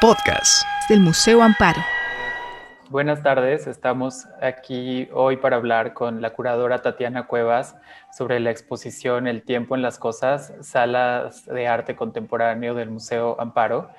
podcast del Museo Amparo. Buenas tardes, estamos aquí hoy para hablar con la curadora Tatiana Cuevas sobre la exposición El tiempo en las cosas, salas de arte contemporáneo del Museo Amparo.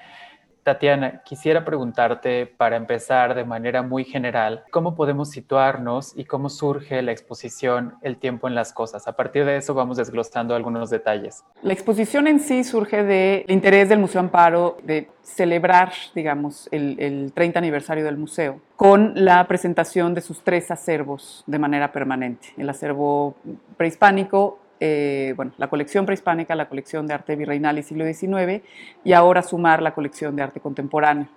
Tatiana, quisiera preguntarte para empezar de manera muy general, ¿cómo podemos situarnos y cómo surge la exposición El tiempo en las cosas? A partir de eso vamos desglosando algunos detalles. La exposición en sí surge del interés del Museo Amparo de celebrar, digamos, el, el 30 aniversario del museo con la presentación de sus tres acervos de manera permanente. El acervo prehispánico, eh, bueno, la colección prehispánica, la colección de arte virreinal y siglo XIX, y ahora sumar la colección de arte contemporáneo,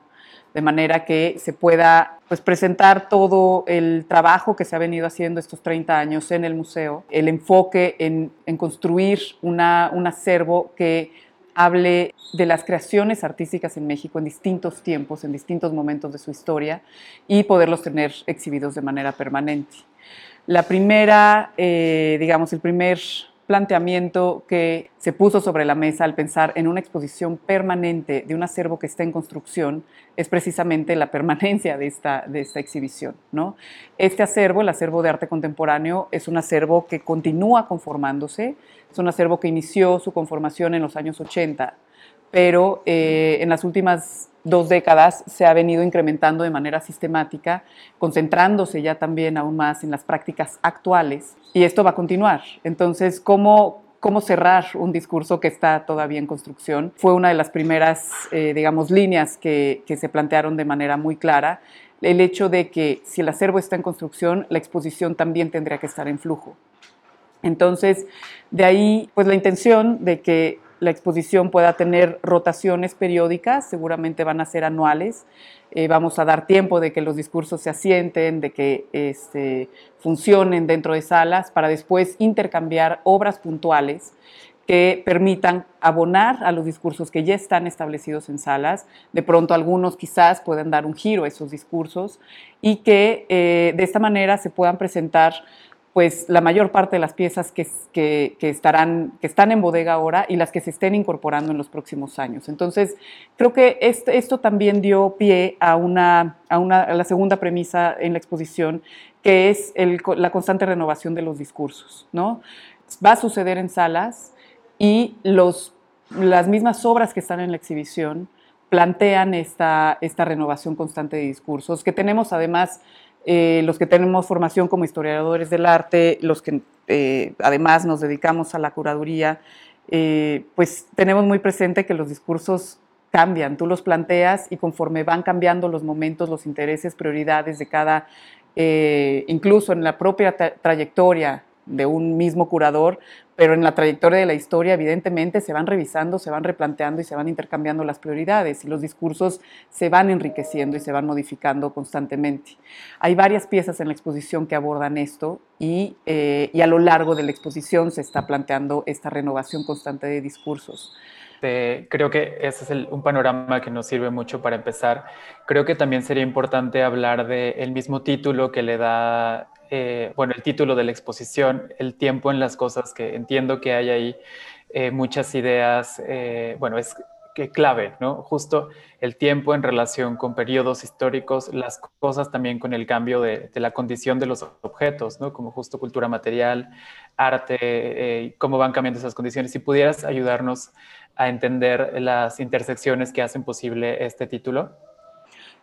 de manera que se pueda pues, presentar todo el trabajo que se ha venido haciendo estos 30 años en el museo, el enfoque en, construir una, un acervo que hable de las creaciones artísticas en México en distintos tiempos, en distintos momentos de su historia, y poderlos tener exhibidos de manera permanente. La primera, eh, digamos, el primer planteamiento que se puso sobre la mesa al pensar en una exposición permanente de un acervo que está en construcción es precisamente la permanencia de esta, de esta exhibición. ¿no? Este acervo, el acervo de arte contemporáneo, es un acervo que continúa conformándose, es un acervo que inició su conformación en los años 80, pero eh, en las últimas dos décadas se ha venido incrementando de manera sistemática, concentrándose ya también aún más en las prácticas actuales y esto va a continuar. Entonces, ¿cómo, cómo cerrar un discurso que está todavía en construcción? Fue una de las primeras, eh, digamos, líneas que, que se plantearon de manera muy clara el hecho de que si el acervo está en construcción, la exposición también tendría que estar en flujo. Entonces, de ahí, pues la intención de que la exposición pueda tener rotaciones periódicas, seguramente van a ser anuales. Eh, vamos a dar tiempo de que los discursos se asienten, de que este, funcionen dentro de salas, para después intercambiar obras puntuales que permitan abonar a los discursos que ya están establecidos en salas. De pronto algunos quizás puedan dar un giro a esos discursos y que eh, de esta manera se puedan presentar pues la mayor parte de las piezas que, estarán, que están en bodega ahora y las que se estén incorporando en los próximos años. Entonces, creo que esto, también dio pie a, una, a, una, la segunda premisa en la exposición, que es la constante renovación de los discursos. ¿no? Va a suceder en salas y los, las mismas obras que están en la exhibición plantean esta, esta renovación constante de discursos, que tenemos además eh, los que tenemos formación como historiadores del arte, los que eh, además nos dedicamos a la curaduría, eh, pues tenemos muy presente que los discursos cambian, tú los planteas y conforme van cambiando los momentos, los intereses, prioridades de cada, incluso en la propia trayectoria de un mismo curador, pero en la trayectoria de la historia evidentemente se van revisando, se van replanteando y se van intercambiando las prioridades y los discursos se van enriqueciendo y se van modificando constantemente. Hay varias piezas en la exposición que abordan esto y, eh, y a lo largo de la exposición se está planteando esta renovación constante de discursos. creo que ese es un panorama que nos sirve mucho para empezar. Creo que también sería importante hablar del mismo título que le da eh, bueno, el título de la exposición, El tiempo en las cosas, que entiendo que hay ahí eh, muchas ideas, eh, bueno, es clave, ¿no? Justo el tiempo en relación con periodos históricos, las cosas también con el cambio de, la condición de los objetos, ¿no? Como justo cultura material, arte, cómo van cambiando esas condiciones. Si pudieras ayudarnos a entender las intersecciones que hacen posible este título.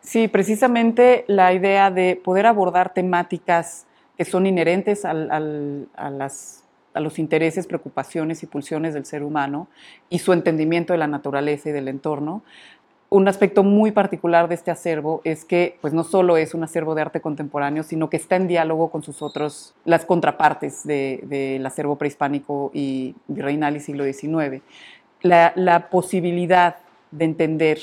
Sí, precisamente la idea de poder abordar temáticas que son inherentes a, los intereses, preocupaciones y pulsiones del ser humano y su entendimiento de la naturaleza y del entorno. Un aspecto muy particular de este acervo es que pues, no solo es un acervo de arte contemporáneo, sino que está en diálogo con sus otros, las contrapartes del acervo prehispánico y virreinal y siglo XIX. La posibilidad de entender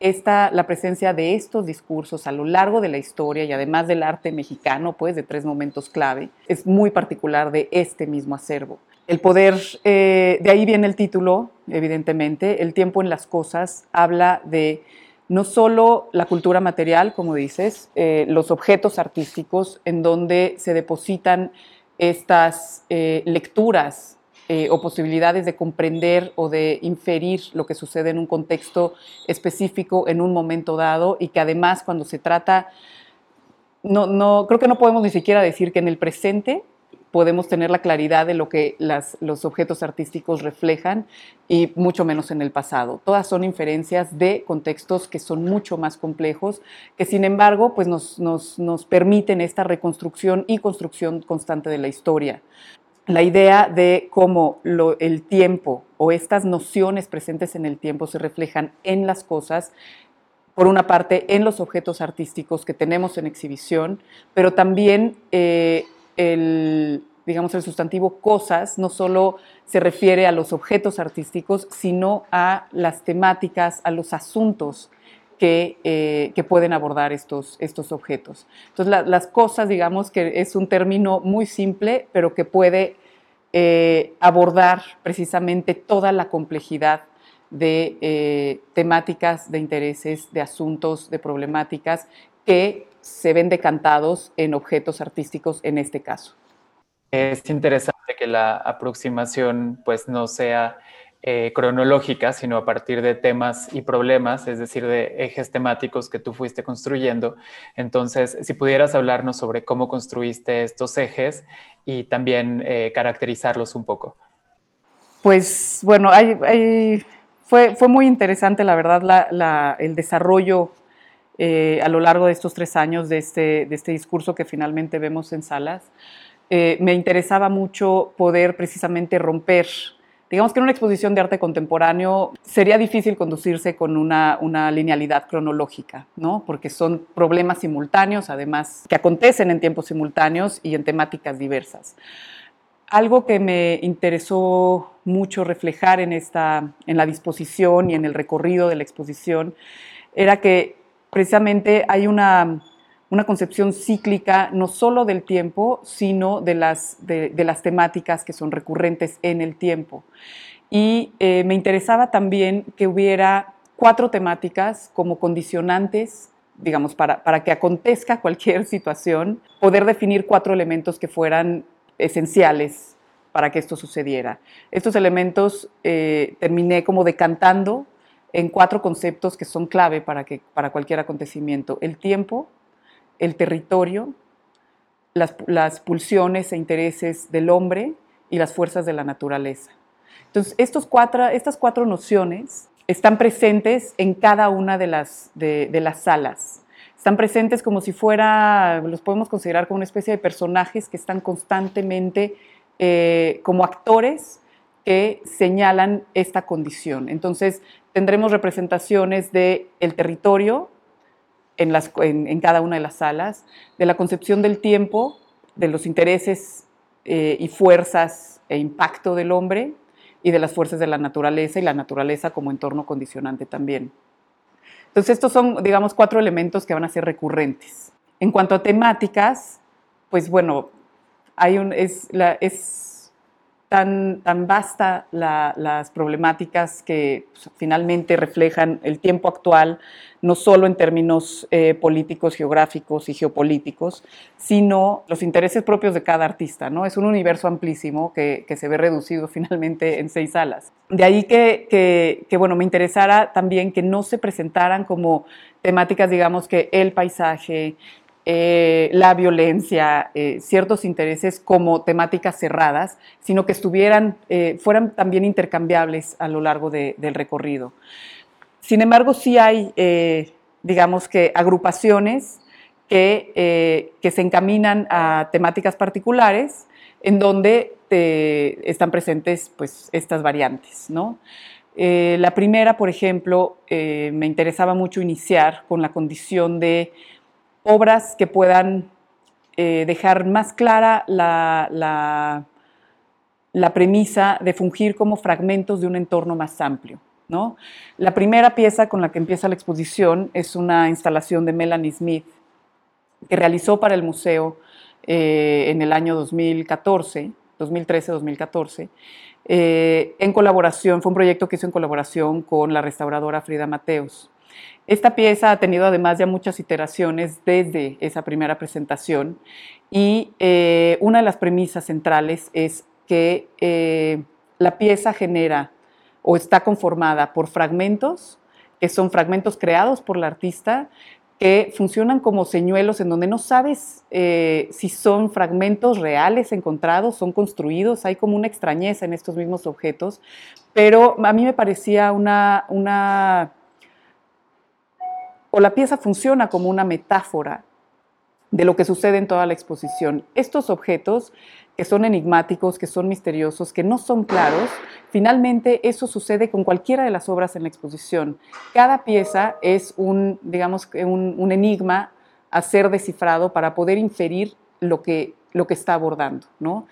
esta, la presencia de estos discursos a lo largo de la historia y además del arte mexicano, pues de tres momentos clave, es muy particular de este mismo acervo. El poder, eh, de ahí viene el título, evidentemente, El tiempo en las cosas habla de no solo la cultura material, como dices, eh, los objetos artísticos en donde se depositan estas eh, lecturas eh, o posibilidades de comprender o de inferir lo que sucede en un contexto específico en un momento dado y que además cuando se trata, no, no, creo que no podemos ni siquiera decir que en el presente podemos tener la claridad de lo que los objetos artísticos reflejan y mucho menos en el pasado. Todas son inferencias de contextos que son mucho más complejos, que sin embargo pues nos, nos, permiten esta reconstrucción y construcción constante de la historia. La idea de cómo el tiempo o estas nociones presentes en el tiempo se reflejan en las cosas por una parte, en los objetos artísticos que tenemos en exhibición, pero también eh, el, digamos, el sustantivo cosas no solo se refiere a los objetos artísticos, sino a las temáticas, a los asuntos que, eh, que pueden abordar estos, estos objetos. Entonces, las cosas, digamos que es un término muy simple, pero que puede eh, abordar precisamente toda la complejidad de eh, temáticas, de intereses, de asuntos, de problemáticas que se ven decantados en objetos artísticos en este caso. Es interesante que la aproximación pues no sea eh, cronológica, sino a partir de temas y problemas, es decir, de ejes temáticos que tú fuiste construyendo. Entonces, si pudieras hablarnos sobre cómo construiste estos ejes y también eh, caracterizarlos un poco. Pues bueno, fue, fue, muy interesante, la verdad, el desarrollo eh, a lo largo de estos tres años de este, de este discurso que finalmente vemos en salas. Eh, me interesaba mucho poder precisamente romper, digamos que en una exposición de arte contemporáneo sería difícil conducirse con una, una linealidad cronológica, ¿no? porque son problemas simultáneos, además, que acontecen en tiempos simultáneos y en temáticas diversas. Algo que me interesó mucho reflejar en, esta, en la disposición y en el recorrido de la exposición era que precisamente hay una, concepción cíclica no solo del tiempo, sino de las, de, las temáticas que son recurrentes en el tiempo. Y eh, me interesaba también que hubiera cuatro temáticas como condicionantes, digamos, para, para que acontezca cualquier situación, poder definir cuatro elementos que fueran esenciales para que esto sucediera. Estos elementos eh, terminé como decantando en cuatro conceptos que son clave para, que, para cualquier acontecimiento. El tiempo, el territorio, las, pulsiones e intereses del hombre y las fuerzas de la naturaleza. Entonces, estos cuatro, estas cuatro nociones están presentes en cada una de las, de, las salas. Están presentes como si fuera, los podemos considerar como una especie de personajes que están constantemente eh, como actores que señalan esta condición. Entonces, tendremos representaciones del el territorio en, cada una de las salas, de la concepción del tiempo, de los intereses eh, y fuerzas e impacto del hombre y de las fuerzas de la naturaleza y la naturaleza como entorno condicionante también. Entonces estos son, digamos, cuatro elementos que van a ser recurrentes. En cuanto a temáticas, pues bueno, hay un, es tan, tan vasta las problemáticas que pues, finalmente reflejan el tiempo actual, no solo en términos eh, políticos, geográficos y geopolíticos, sino los intereses propios de cada artista. ¿no? Es un universo amplísimo que, se ve reducido finalmente en seis salas. De ahí que, que, que, bueno, me interesara también que no se presentaran como temáticas, digamos, que el paisaje, eh, la violencia, eh, ciertos intereses como temáticas cerradas, sino que estuvieran, eh, fueran también intercambiables a lo largo del recorrido. Sin embargo, sí hay, digamos que, agrupaciones que, que, se encaminan a temáticas particulares en donde están presentes pues, estas variantes. ¿no? la primera, por ejemplo, me interesaba mucho iniciar con la condición de obras que puedan eh, dejar más clara la, la, premisa de fungir como fragmentos de un entorno más amplio. ¿no? La primera pieza con la que empieza la exposición es una instalación de Melanie Smith que realizó para el museo eh, en el año 2014, 2013-2014, eh, en colaboración, fue un proyecto que hizo en colaboración con la restauradora Frida Mateos. Esta pieza ha tenido además ya muchas iteraciones desde esa primera presentación y eh, una de las premisas centrales es que eh, la pieza genera o está conformada por fragmentos, que son fragmentos creados por la artista, que funcionan como señuelos en donde no sabes eh, si son fragmentos reales encontrados, son construidos, hay como una extrañeza en estos mismos objetos, pero a mí me parecía una, una o la pieza funciona como una metáfora de lo que sucede en toda la exposición. Estos objetos que son enigmáticos, que son misteriosos, que no son claros, finalmente eso sucede con cualquiera de las obras en la exposición. Cada pieza es un, digamos, un, enigma a ser descifrado para poder inferir lo que, lo que está abordando, ¿no?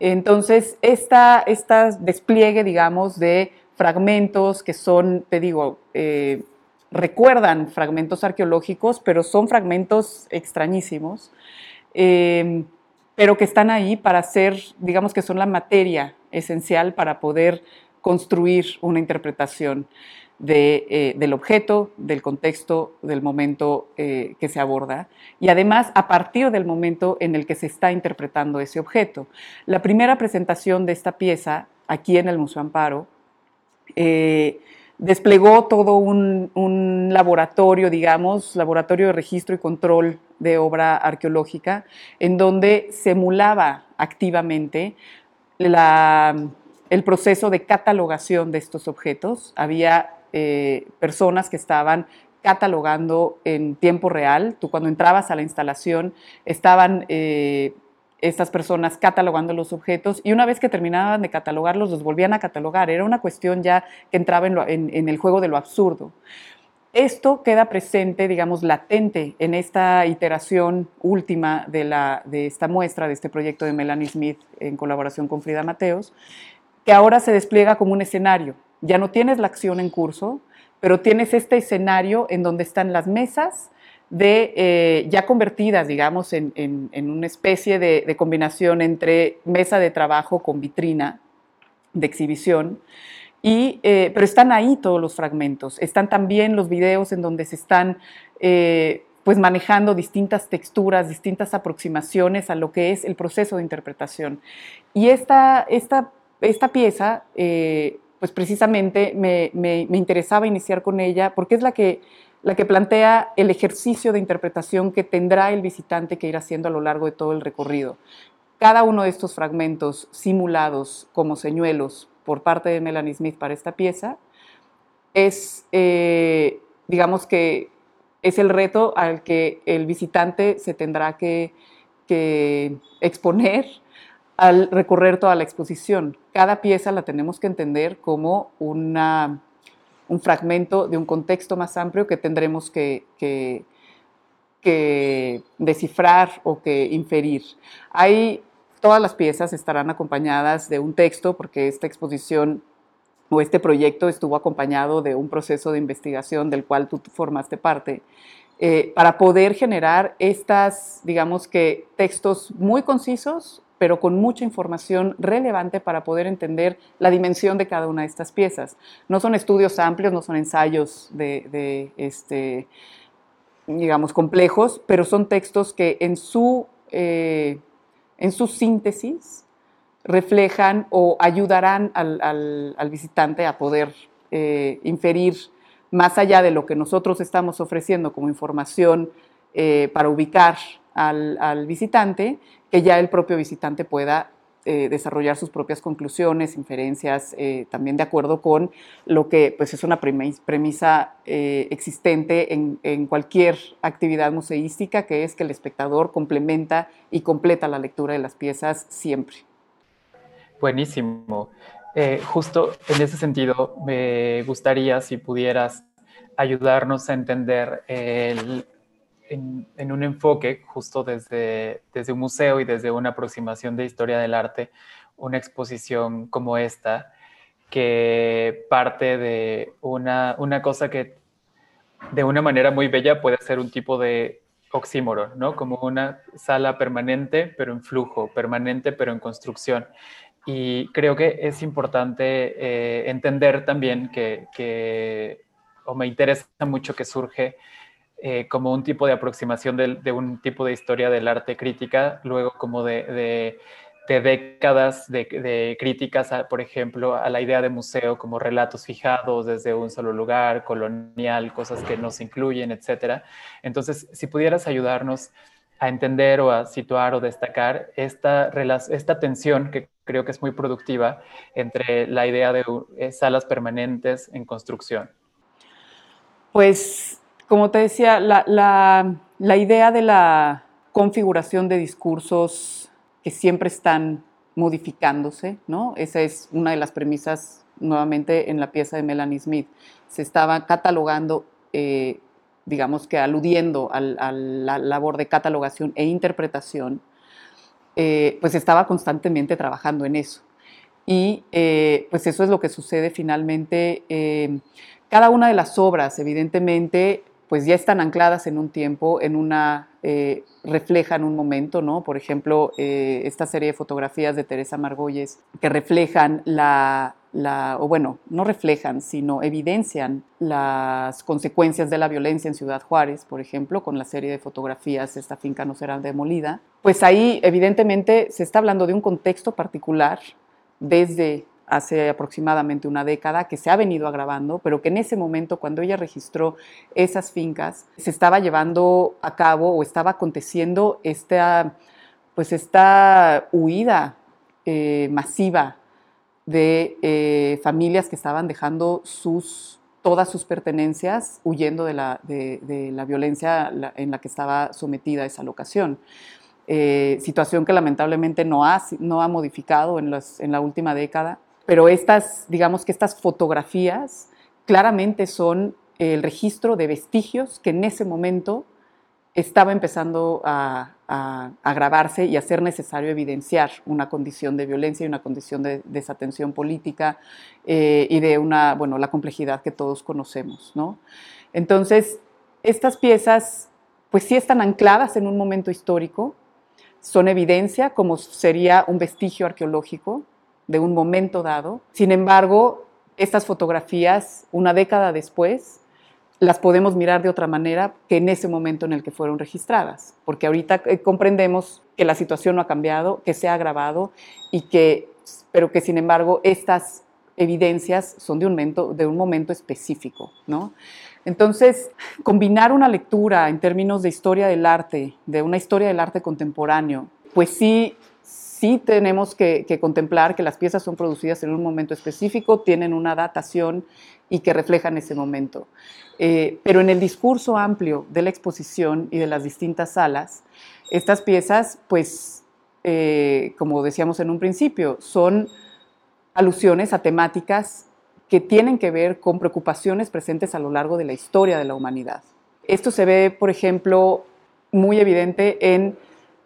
Entonces, esta, esta despliegue, digamos, de fragmentos que son, te digo, eh, recuerdan fragmentos arqueológicos, pero son fragmentos extrañísimos, eh, pero que están ahí para ser, digamos que son la materia esencial para poder construir una interpretación eh, del objeto, del contexto, del momento eh, que se aborda y además a partir del momento en el que se está interpretando ese objeto. La primera presentación de esta pieza aquí en el Museo Amparo desplegó todo un, laboratorio, digamos, laboratorio de registro y control de obra arqueológica, en donde se emulaba activamente el proceso de catalogación de estos objetos. Había eh, personas que estaban catalogando en tiempo real. Tú cuando entrabas a la instalación estaban eh, estas personas catalogando los objetos y una vez que terminaban de catalogarlos, los volvían a catalogar. Era una cuestión ya que entraba en, el juego de lo absurdo. Esto queda presente, digamos, latente en esta iteración última de, la, de esta muestra, de este proyecto de Melanie Smith en colaboración con Frida Mateos, que ahora se despliega como un escenario. Ya no tienes la acción en curso, pero tienes este escenario en donde están las mesas, de eh, ya convertidas, digamos, en, una especie de, combinación entre mesa de trabajo con vitrina de exhibición. Y, eh, pero están ahí todos los fragmentos. Están también los videos en donde se están eh, pues manejando distintas texturas, distintas aproximaciones a lo que es el proceso de interpretación. Y esta, esta, esta pieza, pues precisamente me, me, me interesaba iniciar con ella porque es la que la que plantea el ejercicio de interpretación que tendrá el visitante que ir haciendo a lo largo de todo el recorrido. Cada uno de estos fragmentos simulados como señuelos por parte de Melanie Smith para esta pieza es, eh, digamos que, es el reto al que el visitante se tendrá que, que exponer al recorrer toda la exposición. Cada pieza la tenemos que entender como una un fragmento de un contexto más amplio que tendremos que, que, descifrar o que inferir. Hay, todas las piezas estarán acompañadas de un texto porque esta exposición o este proyecto estuvo acompañado de un proceso de investigación del cual tú formaste parte, eh, para poder generar estas, digamos que, textos muy concisos, pero con mucha información relevante para poder entender la dimensión de cada una de estas piezas. No son estudios amplios, no son ensayos este, digamos, complejos, pero son textos que en su, eh, en su síntesis reflejan o ayudarán al, visitante a poder eh, inferir más allá de lo que nosotros estamos ofreciendo como información eh, para ubicar al, visitante, que ya el propio visitante pueda eh, desarrollar sus propias conclusiones, inferencias, eh, también de acuerdo con lo que pues, es una premisa eh, existente en, en, cualquier actividad museística, que es que el espectador complementa y completa la lectura de las piezas siempre. Buenísimo. justo en ese sentido, me gustaría si pudieras ayudarnos a entender el, en, un enfoque justo desde, desde un museo y desde una aproximación de historia del arte, una exposición como esta, que parte de una, una cosa que de una manera muy bella puede ser un tipo de oxímoron, ¿no? Como una sala permanente, pero en flujo, permanente, pero en construcción. Y creo que es importante eh, entender también que, que, o me interesa mucho que surge eh, como un tipo de aproximación de, un tipo de historia del arte crítica, luego como de, décadas de, críticas, por ejemplo, a la idea de museo como relatos fijados desde un solo lugar, colonial, cosas que nos incluyen, etc. Entonces, si pudieras ayudarnos a entender o a situar o destacar esta, esta tensión que creo que es muy productiva entre la idea de eh, salas permanentes en construcción. Pues, como te decía, la, idea de la configuración de discursos que siempre están modificándose, ¿no? Esa es una de las premisas nuevamente en la pieza de Melanie Smith. Se estaba catalogando, eh, digamos que aludiendo a, la labor de catalogación e interpretación, eh, pues estaba constantemente trabajando en eso. Y eh, pues eso es lo que sucede finalmente. cada una de las obras, evidentemente, pues ya están ancladas en un tiempo, en una, eh, reflejan un momento, ¿no? Por ejemplo, eh, esta serie de fotografías de Teresa Margolles que reflejan la, la, o bueno, no reflejan, sino evidencian las consecuencias de la violencia en Ciudad Juárez, por ejemplo, con la serie de fotografías Esta finca no será demolida, pues ahí evidentemente se está hablando de un contexto particular desde hace aproximadamente una década, que se ha venido agravando, pero que en ese momento, cuando ella registró esas fincas, se estaba llevando a cabo o estaba aconteciendo esta, pues esta huida eh, masiva de eh, familias que estaban dejando sus, todas sus pertenencias huyendo de la, de, la violencia en la que estaba sometida esa locación. Eh, situación que lamentablemente no ha, no ha modificado en, en la última década pero estas, digamos que estas fotografías claramente son el registro de vestigios que en ese momento estaba empezando a, agravarse y a ser necesario evidenciar una condición de violencia y una condición de desatención política eh, y de una, bueno, la complejidad que todos conocemos, ¿no? Entonces, estas piezas, pues sí están ancladas en un momento histórico, son evidencia, como sería un vestigio arqueológico, de un momento dado. Sin embargo, estas fotografías, una década después, las podemos mirar de otra manera que en ese momento en el que fueron registradas, porque ahorita eh, comprendemos que la situación no ha cambiado, que se ha agravado y que, pero que sin embargo estas evidencias son de un momento, de un momento específico, ¿no? Entonces, combinar una lectura en términos de historia del arte, de una historia del arte contemporáneo, pues sí sí tenemos que, contemplar que las piezas son producidas en un momento específico, tienen una datación y que reflejan ese momento. Eh, pero en el discurso amplio de la exposición y de las distintas salas, estas piezas, pues, eh, como decíamos en un principio, son alusiones a temáticas que tienen que ver con preocupaciones presentes a lo largo de la historia de la humanidad. Esto se ve, por ejemplo, muy evidente en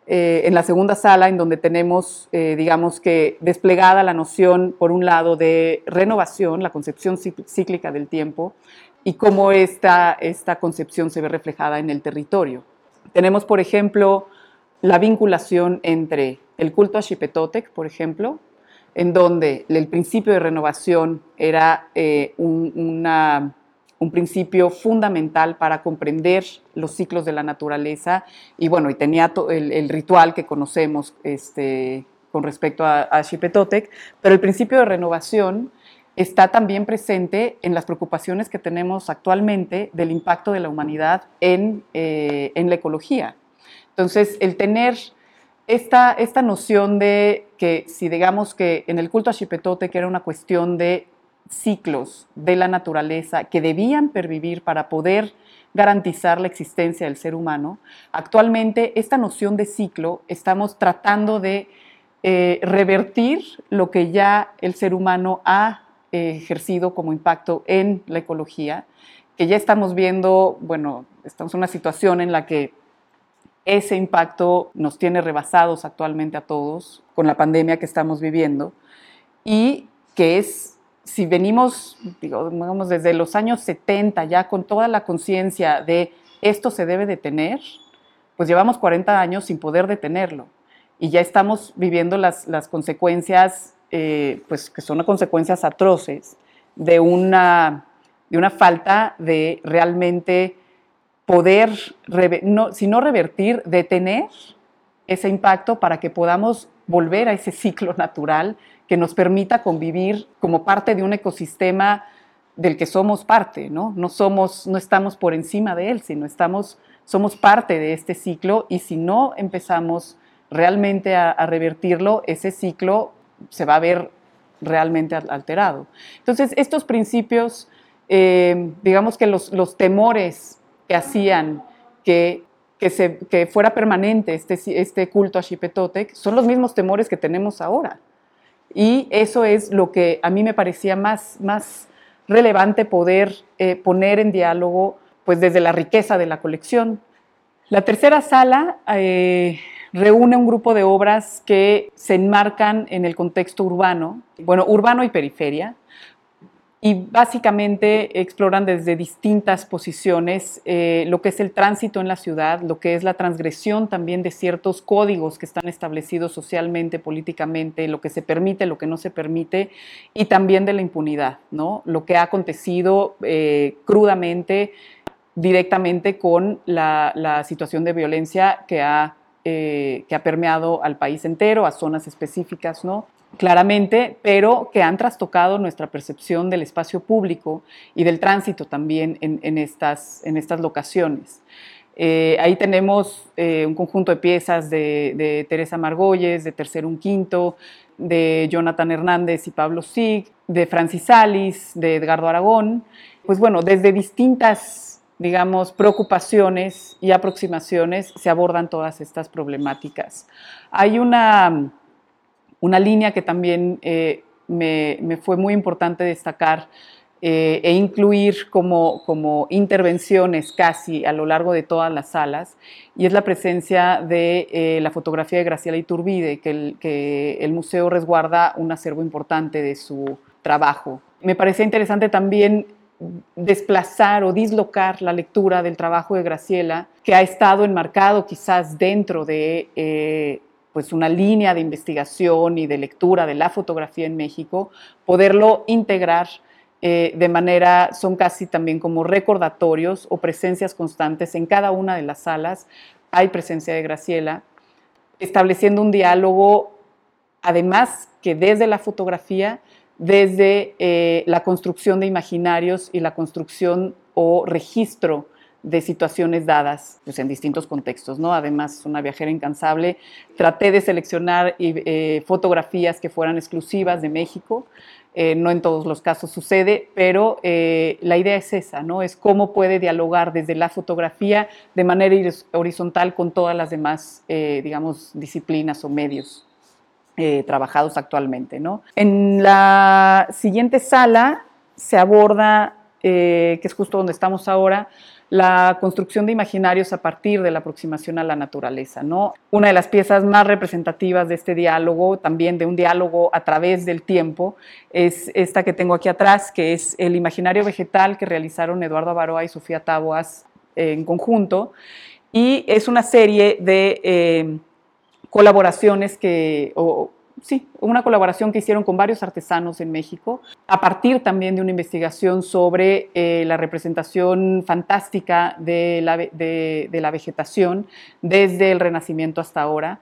eh, en la segunda sala, en donde tenemos, eh, digamos que, desplegada la noción, por un lado, de renovación, la concepción cíclica del tiempo, y cómo esta, esta concepción se ve reflejada en el territorio. Tenemos, por ejemplo, la vinculación entre el culto a Xipetotec, por ejemplo, en donde el principio de renovación era eh, una un principio fundamental para comprender los ciclos de la naturaleza y bueno, y tenía el, ritual que conocemos este, con respecto a, a Xipetotec, pero el principio de renovación está también presente en las preocupaciones que tenemos actualmente del impacto de la humanidad en, eh, en la ecología. Entonces, el tener esta, esta noción de que si digamos que en el culto a Xipetotec era una cuestión de ciclos de la naturaleza que debían pervivir para poder garantizar la existencia del ser humano, actualmente esta noción de ciclo estamos tratando de eh, revertir lo que ya el ser humano ha eh, ejercido como impacto en la ecología, que ya estamos viendo, bueno, estamos en una situación en la que ese impacto nos tiene rebasados actualmente a todos con la pandemia que estamos viviendo y que es si venimos, digamos, desde los años 70 ya con toda la conciencia de esto se debe detener, pues llevamos 40 años sin poder detenerlo. Y ya estamos viviendo las, las consecuencias, eh, pues que son consecuencias atroces de una, de una falta de realmente poder, si no revertir, detener ese impacto para que podamos volver a ese ciclo natural que nos permita convivir como parte de un ecosistema del que somos parte, ¿no? No somos, no estamos por encima de él, sino estamos, somos parte de este ciclo y si no empezamos realmente a, revertirlo, ese ciclo se va a ver realmente alterado. Entonces, estos principios, eh, digamos que los, temores que hacían que, que fuera permanente este, este culto a Xipetotec son los mismos temores que tenemos ahora. Y eso es lo que a mí me parecía más, más relevante poder eh, poner en diálogo pues desde la riqueza de la colección. La tercera sala eh, reúne un grupo de obras que se enmarcan en el contexto urbano, bueno, urbano y periferia, y básicamente exploran desde distintas posiciones eh, lo que es el tránsito en la ciudad, lo que es la transgresión también de ciertos códigos que están establecidos socialmente, políticamente, lo que se permite, lo que no se permite, y también de la impunidad, ¿no? lo que ha acontecido eh, crudamente, directamente con la, situación de violencia que ha, eh, que ha permeado al país entero, a zonas específicas, ¿no? Claramente, pero que han trastocado nuestra percepción del espacio público y del tránsito también en, estas, en estas locaciones. Eh, ahí tenemos eh, un conjunto de piezas de, Teresa Margolles, de Tercero Un Quinto, de Jonathan Hernández y Pablo Sig, de Francis Salis, de Edgardo Aragón. Pues bueno, desde distintas, digamos, preocupaciones y aproximaciones se abordan todas estas problemáticas. Hay una una línea que también eh, me, fue muy importante destacar eh, e incluir como, como intervenciones casi a lo largo de todas las salas, y es la presencia de eh, la fotografía de Graciela Iturbide, que el, que el museo resguarda un acervo importante de su trabajo. Me parecía interesante también desplazar o dislocar la lectura del trabajo de Graciela, que ha estado enmarcado quizás dentro de pues una línea de investigación y de lectura de la fotografía en México, poderlo integrar eh, de manera, son casi también como recordatorios o presencias constantes en cada una de las salas. Hay presencia de Graciela, estableciendo un diálogo, además que desde la fotografía, desde eh, la construcción de imaginarios y la construcción o registro de situaciones dadas pues, en distintos contextos. ¿no? Además, una viajera incansable. Traté de seleccionar eh, fotografías que fueran exclusivas de México. Eh, no en todos los casos sucede, pero eh, la idea es esa, ¿no? Es cómo puede dialogar desde la fotografía de manera horizontal con todas las demás, digamos, disciplinas o medios trabajados actualmente, ¿no? En la siguiente sala se aborda, que es justo donde estamos ahora, la construcción de imaginarios a partir de la aproximación a la naturaleza. ¿no? Una de las piezas más representativas de este diálogo, también de un diálogo a través del tiempo, es esta que tengo aquí atrás, que es el imaginario vegetal que realizaron Eduardo Avaroa y Sofía Taboas en conjunto. Y es una serie de eh, colaboraciones que, sí, una colaboración que hicieron con varios artesanos en México, a partir también de una investigación sobre eh, la representación fantástica de la, de la vegetación desde el Renacimiento hasta ahora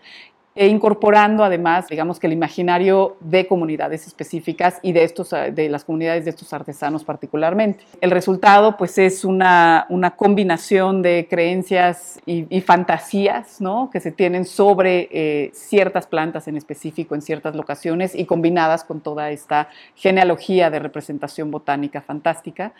e incorporando además, digamos que el imaginario de comunidades específicas y de, estos, de las comunidades de estos artesanos particularmente. El resultado pues es una, una combinación de creencias y, fantasías ¿no? que se tienen sobre eh, ciertas plantas en específico en ciertas locaciones y combinadas con toda esta genealogía de representación botánica fantástica.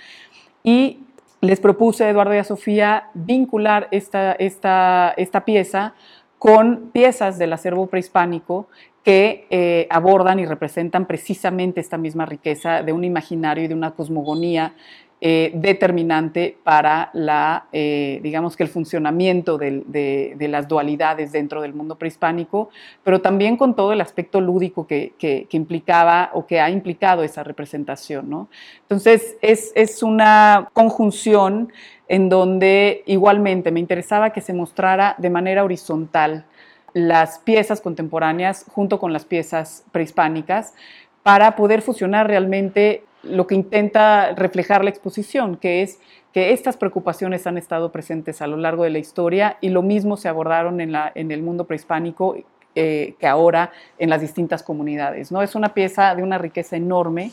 Y les propuse a Eduardo y a Sofía vincular esta, esta, esta pieza con piezas del acervo prehispánico que eh, abordan y representan precisamente esta misma riqueza de un imaginario y de una cosmogonía eh, determinante para la, eh, digamos que el funcionamiento de, las dualidades dentro del mundo prehispánico, pero también con todo el aspecto lúdico que, implicaba o que ha implicado esa representación. ¿no? Entonces, es, es una conjunción en donde igualmente me interesaba que se mostrara de manera horizontal las piezas contemporáneas junto con las piezas prehispánicas para poder fusionar realmente lo que intenta reflejar la exposición, que es que estas preocupaciones han estado presentes a lo largo de la historia y lo mismo se abordaron en, el mundo prehispánico eh, que ahora en las distintas comunidades. ¿no? Es una pieza de una riqueza enorme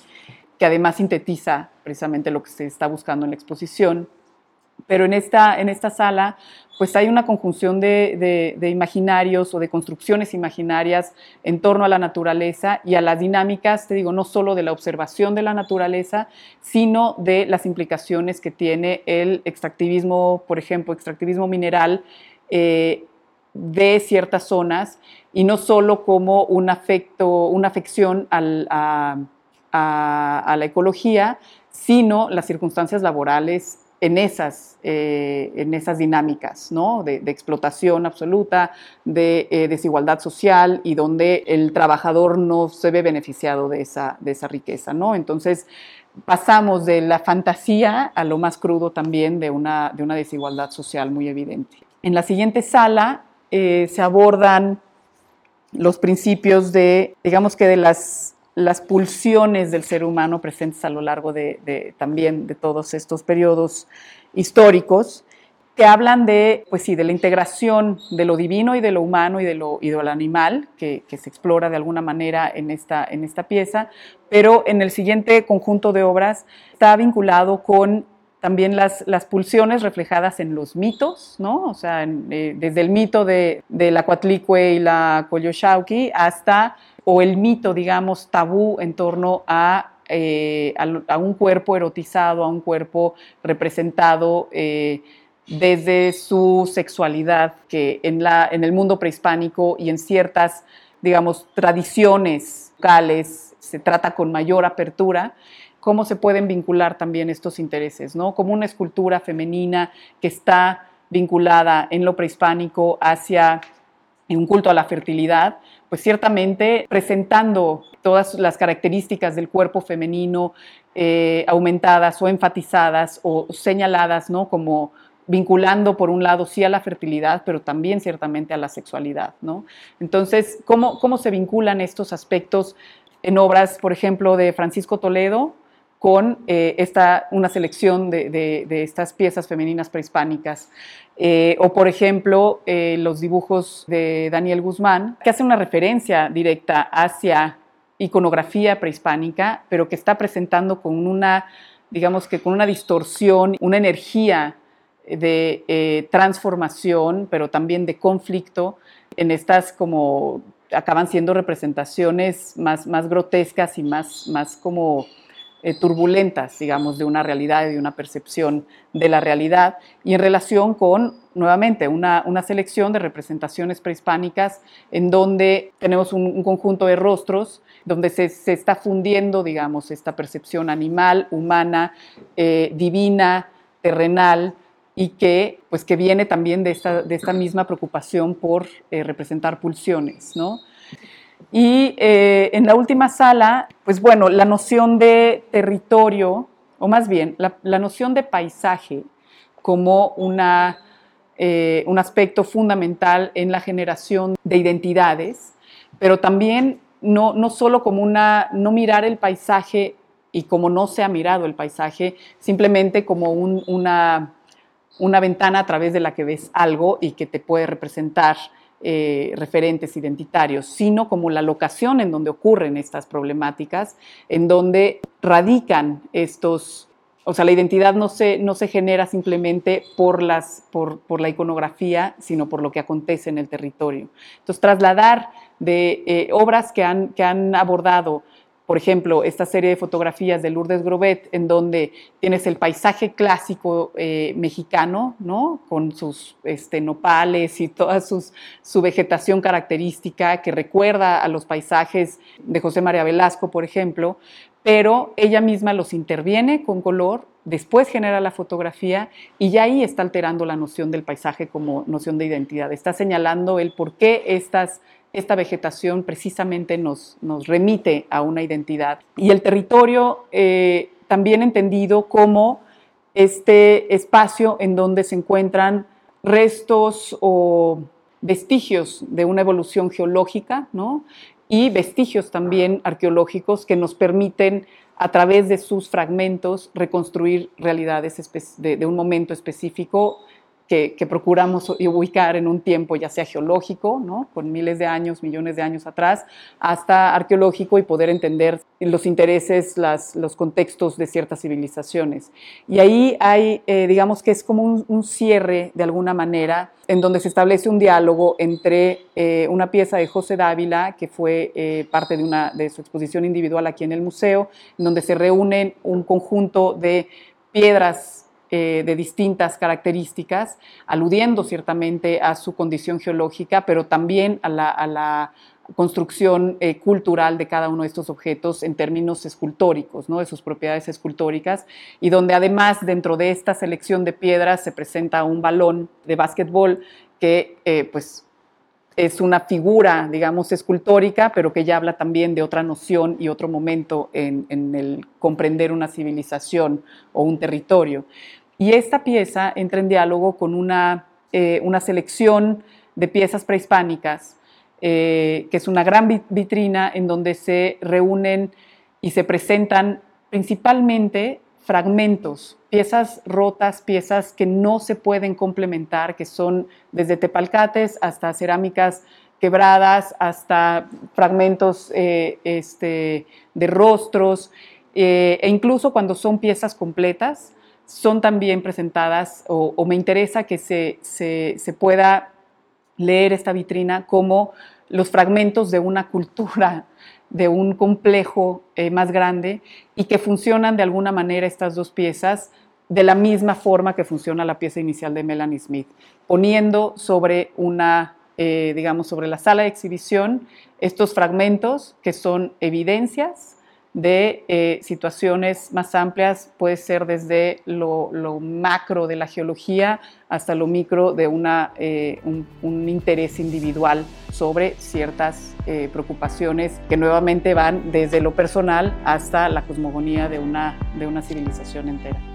que además sintetiza precisamente lo que se está buscando en la exposición. Pero en esta, en esta sala pues hay una conjunción de, imaginarios o de construcciones imaginarias en torno a la naturaleza y a las dinámicas, te digo, no solo de la observación de la naturaleza, sino de las implicaciones que tiene el extractivismo, por ejemplo, extractivismo mineral eh, de ciertas zonas y no solo como un afecto, una afección a, a la ecología, sino las circunstancias laborales en esas, eh, en esas dinámicas ¿no? de, explotación absoluta, de eh, desigualdad social y donde el trabajador no se ve beneficiado de esa, de esa riqueza. ¿no? Entonces, pasamos de la fantasía a lo más crudo también de una, de una desigualdad social muy evidente. En la siguiente sala eh, se abordan los principios de, digamos que de las las pulsiones del ser humano presentes a lo largo de, también de todos estos periodos históricos que hablan de, pues sí, de la integración de lo divino y de lo humano y de lo, y animal, que, se explora de alguna manera en esta, en esta pieza, pero en el siguiente conjunto de obras está vinculado con también las, las pulsiones reflejadas en los mitos, ¿no? O sea, eh, desde el mito de, de la Coatlicue y la Coyoshauqui hasta o el mito, digamos, tabú en torno eh, a, a, un cuerpo erotizado, a un cuerpo representado eh, desde su sexualidad, que en, la, en el mundo prehispánico y en ciertas, digamos, tradiciones locales se trata con mayor apertura cómo se pueden vincular también estos intereses, ¿no? Como una escultura femenina que está vinculada en lo prehispánico hacia un culto a la fertilidad, pues ciertamente presentando todas las características del cuerpo femenino eh, aumentadas o enfatizadas o señaladas, ¿no? Como vinculando por un lado sí a la fertilidad, pero también ciertamente a la sexualidad, ¿no? Entonces, ¿cómo, cómo se vinculan estos aspectos en obras, por ejemplo, de Francisco Toledo, con eh, esta, una selección de, estas piezas femeninas prehispánicas. Eh, o, por ejemplo, eh, los dibujos de Daniel Guzmán, que hace una referencia directa hacia iconografía prehispánica, pero que está presentando con una, digamos que con una distorsión, una energía de transformación, pero también de conflicto en estas como acaban siendo representaciones más, más grotescas y más, más como eh, turbulentas, digamos, de una realidad y de una percepción de la realidad, y en relación con, nuevamente, una, selección de representaciones prehispánicas en donde tenemos un, conjunto de rostros, donde se, está fundiendo, digamos, esta percepción animal, humana, eh, divina, terrenal, y que, pues, que viene también de esta, de esta misma preocupación por eh, representar pulsiones, ¿no? Y eh, en la última sala, pues bueno, la noción de territorio, o más bien, la, noción de paisaje como una, eh, un aspecto fundamental en la generación de identidades, pero también no, no solo como una, no mirar el paisaje y como no se ha mirado el paisaje, simplemente como una, una ventana a través de la que ves algo y que te puede representar eh, referentes identitarios, sino como la locación en donde ocurren estas problemáticas, en donde radican estos, o sea, la identidad no se, no se genera simplemente por, las, por, por la iconografía, sino por lo que acontece en el territorio. Entonces, trasladar de eh, obras que han, que han abordado por ejemplo, esta serie de fotografías de Lourdes Grobet, en donde tienes el paisaje clásico eh, mexicano, ¿no? con sus este, nopales y toda su vegetación característica que recuerda a los paisajes de José María Velasco, por ejemplo, pero ella misma los interviene con color, después genera la fotografía y ya ahí está alterando la noción del paisaje como noción de identidad. Está señalando el por qué estas esta vegetación precisamente nos, nos remite a una identidad. Y el territorio eh, también entendido como este espacio en donde se encuentran restos o vestigios de una evolución geológica, ¿no? y vestigios también arqueológicos que nos permiten a través de sus fragmentos reconstruir realidades de, un momento específico que, procuramos ubicar en un tiempo ya sea geológico, ¿no? con miles de años, millones de años atrás, hasta arqueológico y poder entender los intereses, los contextos de ciertas civilizaciones. Y ahí hay, eh, digamos que es como un, cierre de alguna manera, en donde se establece un diálogo entre eh, una pieza de José Dávila, que fue eh, parte de, una, de su exposición individual aquí en el museo, en donde se reúnen un conjunto de piedras eh, de distintas características, aludiendo ciertamente a su condición geológica, pero también a la, construcción eh, cultural de cada uno de estos objetos en términos escultóricos, ¿no? de sus propiedades escultóricas, y donde además dentro de esta selección de piedras se presenta un balón de básquetbol que eh, pues es una figura, digamos, escultórica, pero que ya habla también de otra noción y otro momento en, en el comprender una civilización o un territorio. Y esta pieza entra en diálogo con una, eh, una selección de piezas prehispánicas, eh, que es una gran vitrina en donde se reúnen y se presentan principalmente fragmentos, piezas rotas, piezas que no se pueden complementar, que son desde tepalcates hasta cerámicas quebradas, hasta fragmentos eh, este, de rostros, e incluso cuando son piezas completas, son también presentadas o, me interesa que se, se, pueda leer esta vitrina como los fragmentos de una cultura, de un complejo eh, más grande y que funcionan de alguna manera estas dos piezas de la misma forma que funciona la pieza inicial de Melanie Smith, poniendo sobre una, eh, digamos, sobre la sala de exhibición estos fragmentos que son evidencias de eh, situaciones más amplias, puede ser desde lo, macro de la geología hasta lo micro de una, eh, un, interés individual sobre ciertas eh, preocupaciones que nuevamente van desde lo personal hasta la cosmogonía de una, de una civilización entera.